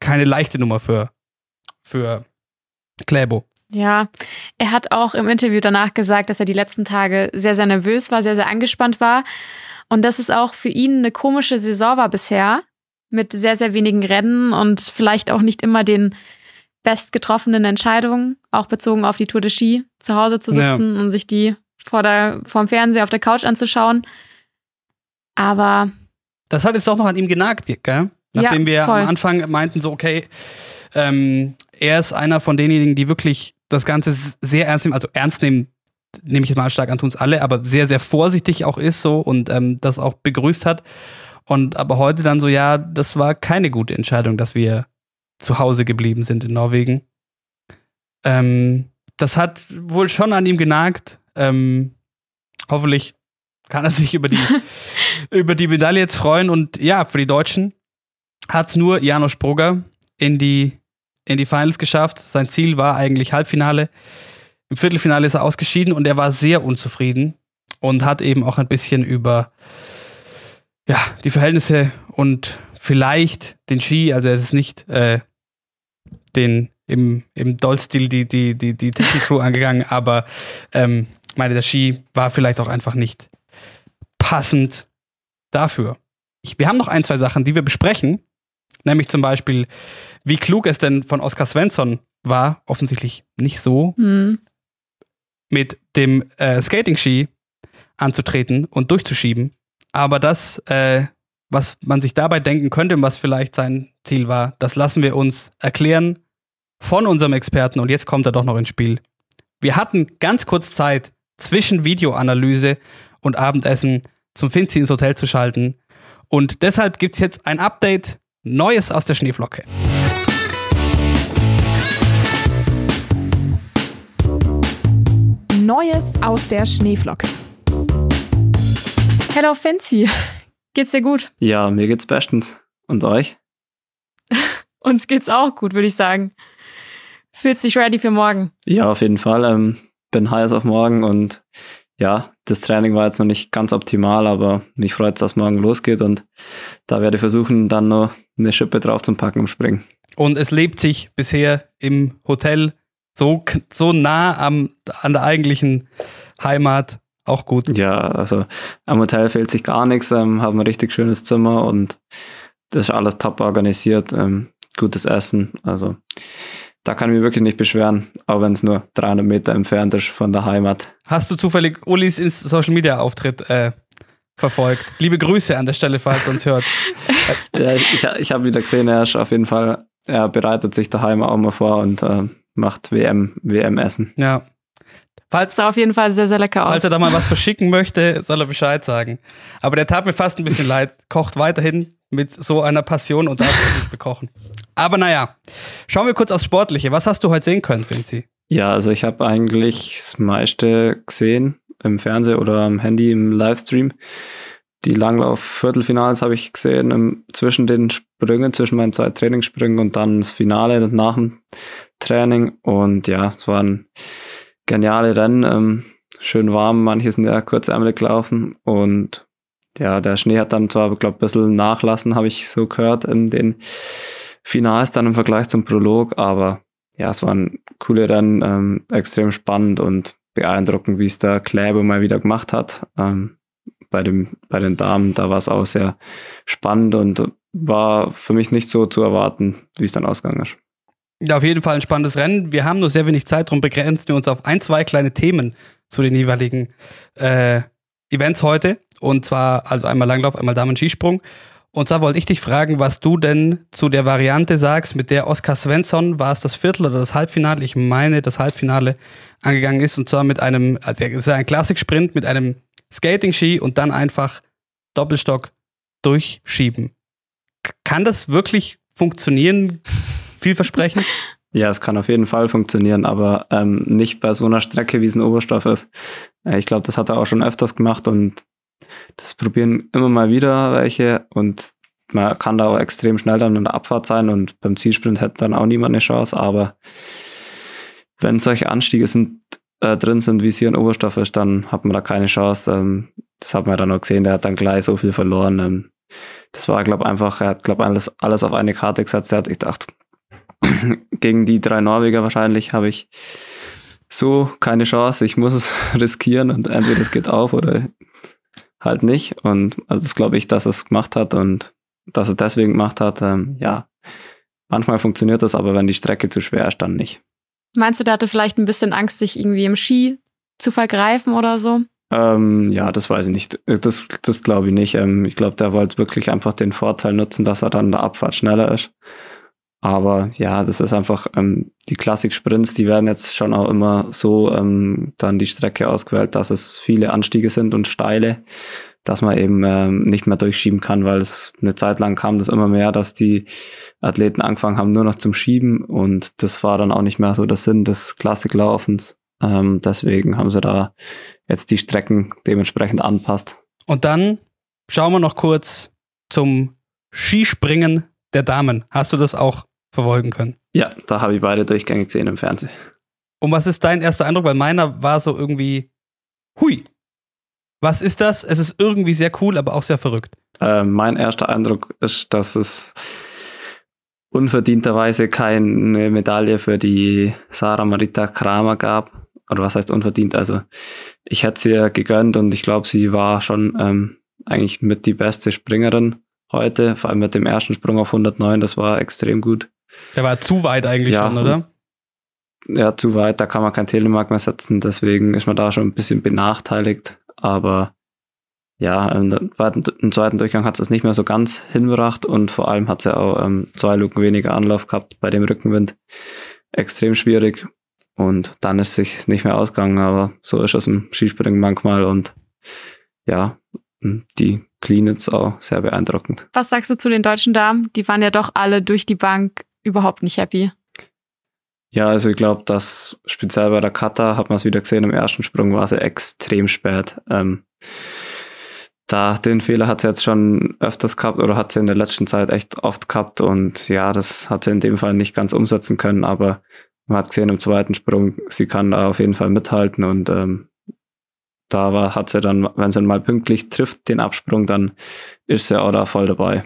keine leichte Nummer für, für Kläbo. Ja, er hat auch im Interview danach gesagt, dass er die letzten Tage sehr, sehr nervös war, sehr, sehr angespannt war. Und dass es auch für ihn eine komische Saison war bisher, mit sehr, sehr wenigen Rennen und vielleicht auch nicht immer den best getroffenen Entscheidungen, auch bezogen auf die Tour de Ski, zu Hause zu sitzen ja. und sich die vor der, vor dem Fernseher auf der Couch anzuschauen. Aber. Das hat jetzt auch noch an ihm genagt, gell? Nachdem ja, wir voll. am Anfang meinten, so, okay, ähm, er ist einer von denjenigen, die wirklich das Ganze sehr ernst nehmen, also ernst nehmen, nehme ich jetzt mal stark an, tun es alle, aber sehr, sehr vorsichtig auch ist so und ähm, das auch begrüßt hat. Und aber heute dann so, ja, das war keine gute Entscheidung, dass wir zu Hause geblieben sind in Norwegen. Ähm, das hat wohl schon an ihm genagt. Ähm, hoffentlich kann er sich über die, über die Medaille jetzt freuen. Und ja, für die Deutschen hat es nur Janusz Brugger in die, in die Finals geschafft. Sein Ziel war eigentlich Halbfinale. Im Viertelfinale ist er ausgeschieden und er war sehr unzufrieden und hat eben auch ein bisschen über ja, die Verhältnisse und vielleicht den Ski, also es ist nicht äh, den im, im Doll-Stil die, die, die, die Technik-Crew angegangen, aber ähm, meine, der Ski war vielleicht auch einfach nicht passend dafür. Ich, wir haben noch ein, zwei Sachen, die wir besprechen, nämlich zum Beispiel, wie klug es denn von Oskar Svensson war, offensichtlich nicht so, mhm. mit dem äh, Skating-Ski anzutreten und durchzuschieben. Aber das, äh, was man sich dabei denken könnte, was vielleicht sein Ziel war, das lassen wir uns erklären von unserem Experten und jetzt kommt er doch noch ins Spiel. Wir hatten ganz kurz Zeit zwischen Videoanalyse und Abendessen zum Finzi ins Hotel zu schalten und deshalb gibt es jetzt ein Update, Neues aus der Schneeflocke. Neues aus der Schneeflocke. Hello Finzi, geht's dir gut? Ja, mir geht's bestens. Und euch? Uns geht's auch gut, würde ich sagen. Fühlst dich ready für morgen? Ja, auf jeden Fall. Ähm, bin heiß auf morgen und ja, das Training war jetzt noch nicht ganz optimal, aber mich freut es, dass morgen losgeht und da werde ich versuchen, dann noch eine Schippe drauf zu packen im Springen. Und es lebt sich bisher im Hotel so, so nah am, an der eigentlichen Heimat auch gut. Ja, also am Hotel fehlt sich gar nichts, ähm, haben ein richtig schönes Zimmer und das ist alles top organisiert, ähm, gutes Essen, also da kann ich mich wirklich nicht beschweren, auch wenn es nur 300 Meter entfernt ist von der Heimat. Hast du zufällig Ulis ins Social Media Auftritt äh, verfolgt? Liebe Grüße an der Stelle, falls er uns hört. ja, ich, ich habe wieder gesehen, er ist auf jeden Fall, er bereitet sich daheim auch mal vor und äh, macht WM, WM-Essen. Ja. Falls sah auf jeden Fall sehr, sehr lecker aus. Falls er da mal was verschicken möchte, soll er Bescheid sagen. Aber der tat mir fast ein bisschen leid. Kocht weiterhin mit so einer Passion und darf nicht bekochen. Aber naja, schauen wir kurz aufs Sportliche. Was hast du heute sehen können, Finzi? Ja, also ich habe eigentlich das meiste gesehen im Fernsehen oder am Handy im Livestream. Die Langlauf-Viertelfinals habe ich gesehen im, zwischen den Sprüngen, zwischen meinen zwei Trainingssprüngen und dann das Finale nach dem Training. Und ja, es waren geniale Rennen, ähm, schön warm, manche sind ja kurzärmelig gelaufen und ja, der Schnee hat dann zwar, glaube ein bisschen nachlassen, habe ich so gehört in den Finals dann im Vergleich zum Prolog, aber ja, es waren coole Rennen, ähm, extrem spannend und beeindruckend, wie es der Kläber mal wieder gemacht hat. Ähm, bei, dem, bei den Damen, da war es auch sehr spannend und war für mich nicht so zu erwarten, wie es dann ausgegangen ist. Ja, auf jeden Fall ein spannendes Rennen. Wir haben nur sehr wenig Zeit, darum begrenzen wir uns auf ein, zwei kleine Themen zu den jeweiligen äh, Events heute. Und zwar also einmal Langlauf, einmal Damen-Skisprung. Und zwar wollte ich dich fragen, was du denn zu der Variante sagst, mit der Oskar Svensson, war es das Viertel oder das Halbfinale? Ich meine, das Halbfinale angegangen ist. Und zwar mit einem, also das ist ein Klassik-Sprint mit einem Skating-Ski und dann einfach Doppelstock durchschieben. Kann das wirklich funktionieren? Vielversprechend? Ja, es kann auf jeden Fall funktionieren, aber ähm, nicht bei so einer Strecke, wie es ein Oberstoff ist. Äh, ich glaube, das hat er auch schon öfters gemacht und das probieren immer mal wieder welche und man kann da auch extrem schnell dann in der Abfahrt sein und beim Zielsprint hätte dann auch niemand eine Chance, aber wenn solche Anstiege sind, äh, drin sind, wie es hier in Oberstoff ist, dann hat man da keine Chance. Ähm, das hat man dann auch gesehen, der hat dann gleich so viel verloren. Ähm, das war, glaube einfach, er hat, glaube alles, alles auf eine Karte gesetzt. Er hat sich gedacht, gegen die drei Norweger wahrscheinlich habe ich so keine Chance. Ich muss es riskieren und entweder es geht auf oder halt nicht. Und also das glaube ich, dass es gemacht hat und dass er deswegen gemacht hat. Ähm, ja, manchmal funktioniert das, aber wenn die Strecke zu schwer ist, dann nicht. Meinst du, der hatte vielleicht ein bisschen Angst, sich irgendwie im Ski zu vergreifen oder so? Ähm, ja, das weiß ich nicht. Das, das glaube ich nicht. Ähm, ich glaube, der wollte wirklich einfach den Vorteil nutzen, dass er dann der Abfahrt schneller ist. Aber ja, das ist einfach ähm, die Klassik-Sprints, die werden jetzt schon auch immer so ähm, dann die Strecke ausgewählt, dass es viele Anstiege sind und steile, dass man eben ähm, nicht mehr durchschieben kann, weil es eine Zeit lang kam das immer mehr, dass die Athleten angefangen haben nur noch zum Schieben und das war dann auch nicht mehr so der Sinn des Klassiklaufens. Ähm, deswegen haben sie da jetzt die Strecken dementsprechend anpasst. Und dann schauen wir noch kurz zum Skispringen der Damen. Hast du das auch verfolgen können? Ja, da habe ich beide Durchgänge gesehen im Fernsehen. Und was ist dein erster Eindruck? Weil meiner war so irgendwie, hui, was ist das? Es ist irgendwie sehr cool, aber auch sehr verrückt. Äh, mein erster Eindruck ist, dass es unverdienterweise keine Medaille für die Sarah Marita Kramer gab. Oder was heißt unverdient? Also ich hätte sie ja gegönnt und ich glaube, sie war schon ähm, eigentlich mit die beste Springerin heute, vor allem mit dem ersten Sprung auf 109, das war extrem gut. Der war zu weit eigentlich ja, schon, oder? Ja, zu weit, da kann man kein Telemark mehr setzen, deswegen ist man da schon ein bisschen benachteiligt, aber ja, im, zweiten Durchgang hat es nicht mehr so ganz hinbracht und vor allem hat sie auch ähm, zwei Luken weniger Anlauf gehabt bei dem Rückenwind. Extrem schwierig und dann ist sich nicht mehr ausgegangen, aber so ist es im Skispringen manchmal und ja, die Cleanits auch sehr beeindruckend. Was sagst du zu den deutschen Damen? Die waren ja doch alle durch die Bank überhaupt nicht happy. Ja, also ich glaube, dass speziell bei der Kata hat man es wieder gesehen, im ersten Sprung war sie extrem spät. Ähm, da den Fehler hat sie jetzt schon öfters gehabt oder hat sie in der letzten Zeit echt oft gehabt und ja, das hat sie in dem Fall nicht ganz umsetzen können, aber man hat gesehen im zweiten Sprung, sie kann da auf jeden Fall mithalten und ähm, da war, hat sie dann, wenn sie mal pünktlich trifft, den Absprung, dann ist sie auch da voll dabei.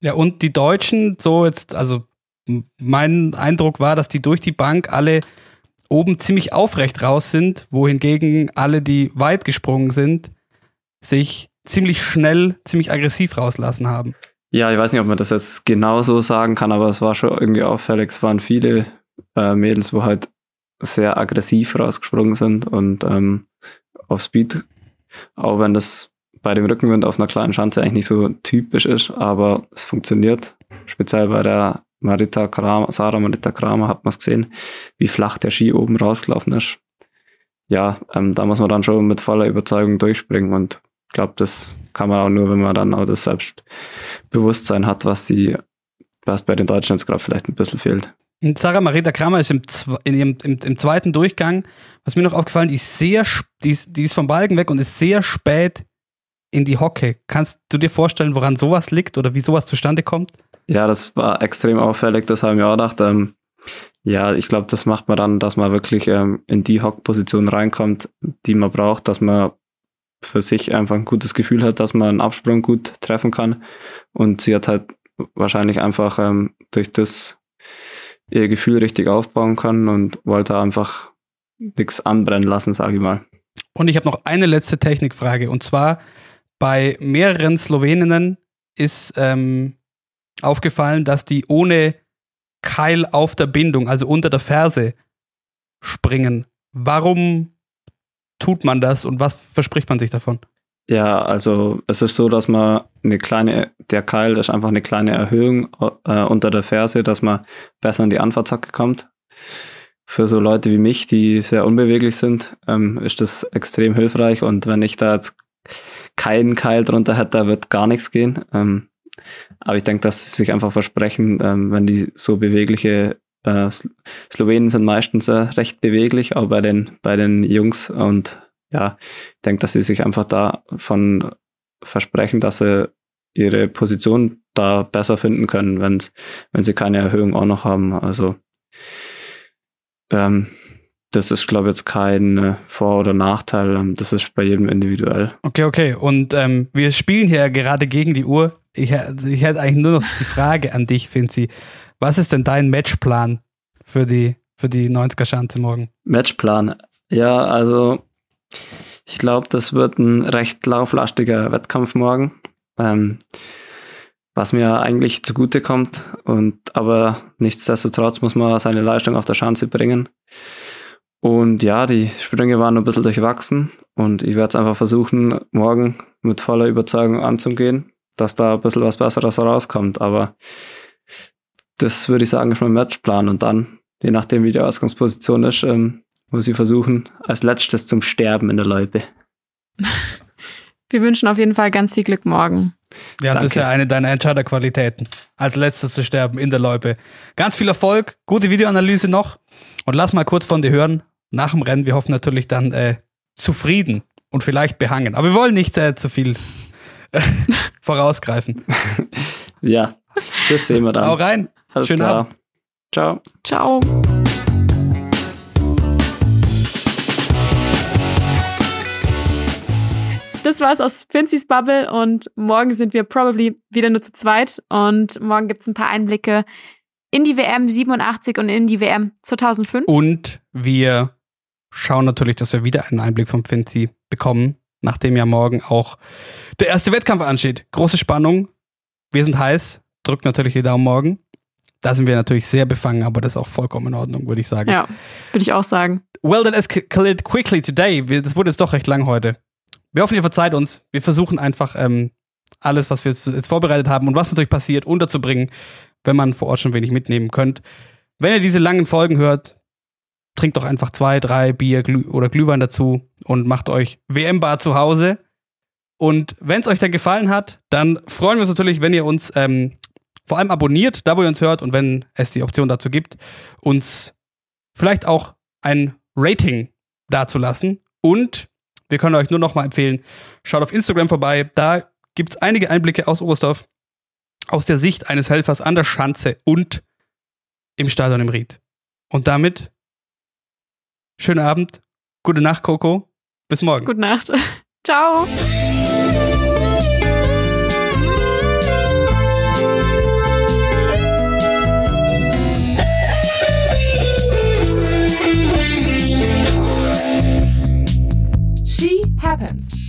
Ja, und die Deutschen, so jetzt, also mein Eindruck war, dass die durch die Bank alle oben ziemlich aufrecht raus sind, wohingegen alle, die weit gesprungen sind, sich ziemlich schnell, ziemlich aggressiv rauslassen haben. Ja, ich weiß nicht, ob man das jetzt genau so sagen kann, aber es war schon irgendwie auffällig. Es waren viele äh, Mädels, wo halt sehr aggressiv rausgesprungen sind und ähm, auf Speed, auch wenn das bei dem Rückenwind auf einer kleinen Schanze eigentlich nicht so typisch ist, aber es funktioniert. Speziell bei der Marita Kramer, Sarah Marita Kramer hat man es gesehen, wie flach der Ski oben rausgelaufen ist. Ja, ähm, da muss man dann schon mit voller Überzeugung durchspringen und ich glaube, das kann man auch nur, wenn man dann auch das Selbstbewusstsein hat, was die, was bei den Deutschen jetzt gerade vielleicht ein bisschen fehlt. Sarah Marita Kramer ist im, in ihrem, im, im, zweiten Durchgang, was mir noch aufgefallen, ist sehr, die ist, die ist vom Balken weg und ist sehr spät in die Hocke. Kannst du dir vorstellen, woran sowas liegt oder wie sowas zustande kommt? Ja, das war extrem auffällig, das haben wir auch gedacht. Ähm, ja, ich glaube, das macht man dann, dass man wirklich ähm, in die Hockposition reinkommt, die man braucht, dass man für sich einfach ein gutes Gefühl hat, dass man einen Absprung gut treffen kann. Und sie hat halt wahrscheinlich einfach ähm, durch das ihr Gefühl richtig aufbauen können und wollte einfach nichts anbrennen lassen, sage ich mal. Und ich habe noch eine letzte Technikfrage und zwar bei mehreren Sloweninnen ist ähm, aufgefallen, dass die ohne Keil auf der Bindung, also unter der Ferse, springen. Warum tut man das und was verspricht man sich davon? Ja, also es ist so, dass man eine kleine, der Keil ist einfach eine kleine Erhöhung äh, unter der Ferse, dass man besser in die Anfahrtszacke kommt. Für so Leute wie mich, die sehr unbeweglich sind, ähm, ist das extrem hilfreich und wenn ich da jetzt keinen Keil drunter hätte, da wird gar nichts gehen. Ähm, aber ich denke, dass sie sich einfach versprechen, ähm, wenn die so bewegliche äh, Slowenen sind meistens äh, recht beweglich, auch bei den, bei den Jungs und ja, ich denke, dass sie sich einfach davon versprechen, dass sie ihre Position da besser finden können, wenn's, wenn sie keine Erhöhung auch noch haben. Also ähm, das ist, glaube ich, jetzt kein äh, Vor- oder Nachteil. Ähm, das ist bei jedem individuell. Okay, okay. Und ähm, wir spielen hier gerade gegen die Uhr. Ich, ich hätte eigentlich nur noch die Frage an dich, Finzi. Was ist denn dein Matchplan für die, für die 90er Schanze morgen? Matchplan. Ja, also ich glaube, das wird ein recht lauflastiger Wettkampf morgen. Ähm, was mir eigentlich zugute kommt. Und aber nichtsdestotrotz muss man seine Leistung auf der Schanze bringen. Und ja, die Sprünge waren ein bisschen durchwachsen und ich werde es einfach versuchen, morgen mit voller Überzeugung anzugehen, dass da ein bisschen was Besseres rauskommt. Aber das würde ich sagen, ist mein Matchplan. Und dann, je nachdem, wie die Ausgangsposition ist, ähm, muss ich versuchen, als letztes zum Sterben in der Loipe. Wir wünschen auf jeden Fall ganz viel Glück morgen. Ja, Danke. das ist ja eine deiner Entscheiderqualitäten. Als letztes zu sterben in der Loipe. Ganz viel Erfolg, gute Videoanalyse noch. Und lass mal kurz von dir hören, nach dem Rennen. Wir hoffen natürlich dann äh, zufrieden und vielleicht behangen. Aber wir wollen nicht äh, zu viel vorausgreifen. Ja, das sehen wir dann. Hau rein. Alles Schönen klar. Abend. Ciao. Ciao. Das war's aus Finzys Bubble und morgen sind wir probably wieder nur zu zweit und morgen gibt's ein paar Einblicke in die WM 87 und in die WM 2005. Und wir schauen natürlich, dass wir wieder einen Einblick vom Finzi bekommen, nachdem ja morgen auch der erste Wettkampf ansteht. Große Spannung. Wir sind heiß. Drückt natürlich die Daumen morgen. Da sind wir natürlich sehr befangen, aber das ist auch vollkommen in Ordnung, würde ich sagen. Ja, würde ich auch sagen. Well, that escalated quickly today. Das wurde jetzt doch recht lang heute. Wir hoffen, ihr verzeiht uns. Wir versuchen einfach ähm, alles, was wir jetzt- jetzt vorbereitet haben und was natürlich passiert, unterzubringen, wenn man vor Ort schon wenig mitnehmen könnt. Wenn ihr diese langen Folgen hört, trinkt doch einfach zwei, drei Bier Glüh oder Glühwein dazu und macht euch WM-Bar zu Hause. Und wenn es euch dann gefallen hat, dann freuen wir uns natürlich, wenn ihr uns ähm, vor allem abonniert, da wo ihr uns hört und wenn es die Option dazu gibt, uns vielleicht auch ein Rating dazulassen. Und wir können euch nur noch mal empfehlen, schaut auf Instagram vorbei. Da gibt es einige Einblicke aus Oberstdorf, aus der Sicht eines Helfers an der Schanze und im Stadion im Ried. Und damit Schönen Abend. Gute Nacht, Coco. Bis morgen. Gute Nacht. Ciao. She happens.